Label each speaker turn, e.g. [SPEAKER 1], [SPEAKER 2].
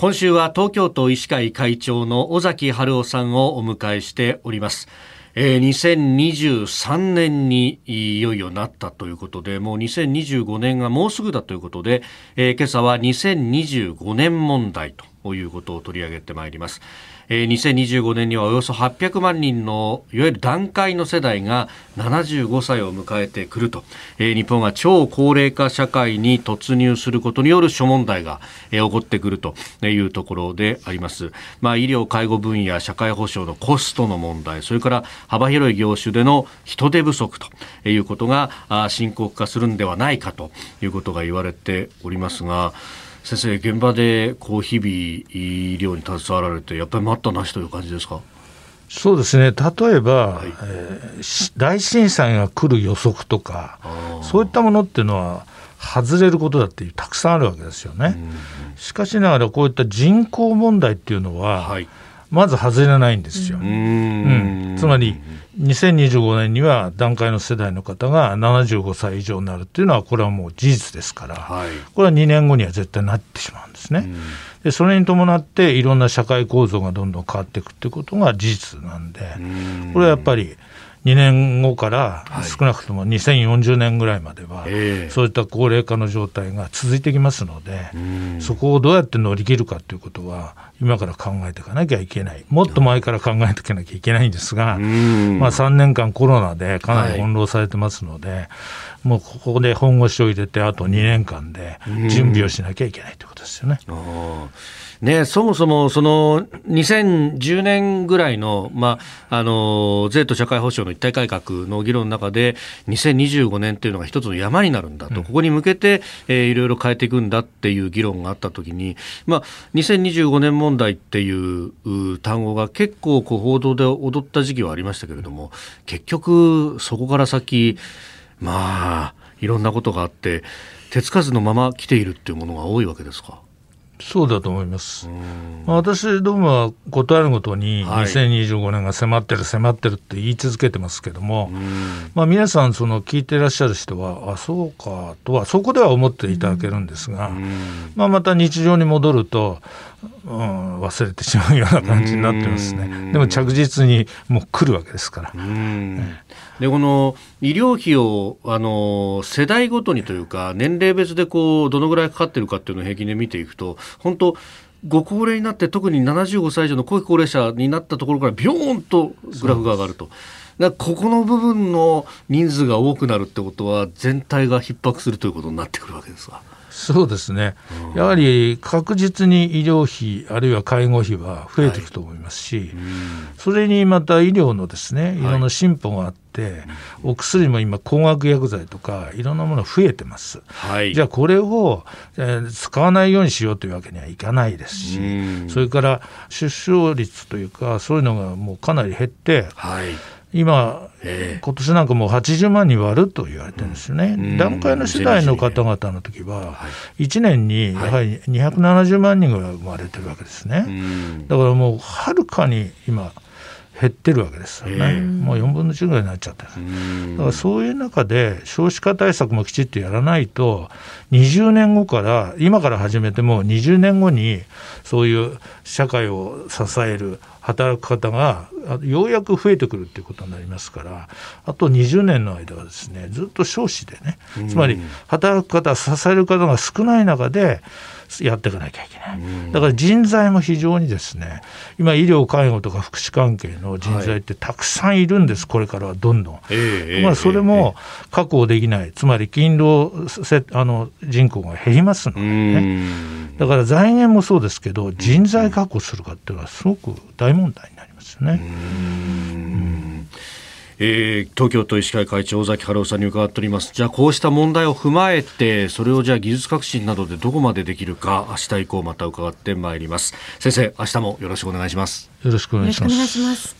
[SPEAKER 1] 今週は東京都医師会会長の尾崎春夫さんをお迎えしております。えー、2023年にいよいよなったということで、もう2025年がもうすぐだということで、えー、今朝は2025年問題とということを取り上げてまいります。えー、2025年にはおよそ800万人のいわゆる団塊の世代が75歳を迎えてくると、えー、日本が超高齢化社会に突入することによる諸問題が、えー、起こってくるというところであります、まあ、医療介護分野社会保障のコストの問題それから幅広い業種での人手不足ということが深刻化するんではないかということが言われておりますが先生、現場でこう日々医療に携わられて、やっぱり待ったなしという感じですか？
[SPEAKER 2] そうですね、例えば、はい、えー、大震災が来る予測とか、そういったものっていうのは、外れることだってたくさんあるわけですよね。しかしながら、こういった人口問題っていうのは、はい、まず外れないんですよ。うん、つまり2025年には団塊の世代の方が75歳以上になるっていうのはこれはもう事実ですから、はい、これは2年後には絶対なってしまうんですね。でそれに伴っていろんな社会構造がどんどん変わっていくっていうことが事実なんでこれはやっぱり2年後から少なくとも2040年ぐらいまでは、そういった高齢化の状態が続いてきますので、そこをどうやって乗り切るかということは、今から考えていかなきゃいけない、もっと前から考えていかなきゃいけないんですが、まあ、3年間コロナでかなり翻弄されてますので、もうここで本腰を入れて、あと2年間で準備をしなきゃいけないということですよね。
[SPEAKER 1] ね、そもそもその2010年ぐらいの、まあ、あの税と社会保障の一体改革の議論の中で2025年っていうのが一つの山になるんだと、うん、ここに向けて、えー、いろいろ変えていくんだっていう議論があったときに、まあ、2025年問題っていう単語が結構こう報道で踊った時期はありましたけれども結局そこから先まあいろんなことがあって手つかずのまま来ているっていうものが多いわけですか？
[SPEAKER 2] そうだと思います。まあ、私どもはことあるごとに2025年が迫ってる迫ってるって言い続けてますけども、まあ、皆さんその聞いてらっしゃる人はあそうかとはそこでは思っていただけるんですが、まあ、また日常に戻るとうん、忘れてしまうような感じになってますね。でも着実にもう来るわけですから。
[SPEAKER 1] でこの医療費をあの世代ごとにというか年齢別でこうどのぐらいかかってるかっていうのを平均で見ていくと本当ご高齢になって特に75歳以上の後期高齢者になったところからビョーンとグラフが上がると。だここの部分の人数が多くなるってことは全体が逼迫するということになってくるわけですか。
[SPEAKER 2] そうですね、やはり確実に医療費、あるいは介護費は増えていくと思いますし、はい、それにまた医療のですねい。ろんな進歩があって、はい、お薬も今、高額薬剤とか、いろんなもの増えてます、はい、じゃあ、これを、えー、使わないようにしようというわけにはいかないですし、それから出生率というか、そういうのがもうかなり減って、はい今、今年なんかもう80万人割ると言われてるんですよね、うん、段階の世代の方々の時は、1年にやはり270万人ぐらい生まれてるわけですね、だからもうはるかに今、減ってるわけですよね、もう4分の1ぐらいになっちゃってる、だからそういう中で少子化対策もきちっとやらないと、20年後から、今から始めても20年後に、そういう社会を支える働く方がようやく増えてくるっていうことになりますからあと20年の間はですねずっと少子でねつまり働く方支える方が少ない中でやっていかなきゃいけない。だから人材も非常にですね、今医療介護とか福祉関係の人材ってたくさんいるんです、はい、これからはどんどん。えまあそれも確保できない、つまり勤労せあの人口が減りますのでね。だから財源もそうですけど、人材確保するかっていうのはすごく大問題になりますよね。
[SPEAKER 1] えー、東京都医師会会長尾崎春夫さんに伺っております。じゃあこうした問題を踏まえてそれをじゃあ技術革新などでどこまでできるか明日以降また伺ってまいります。先生明日もよろしくお願いします。
[SPEAKER 2] よろしくお願いします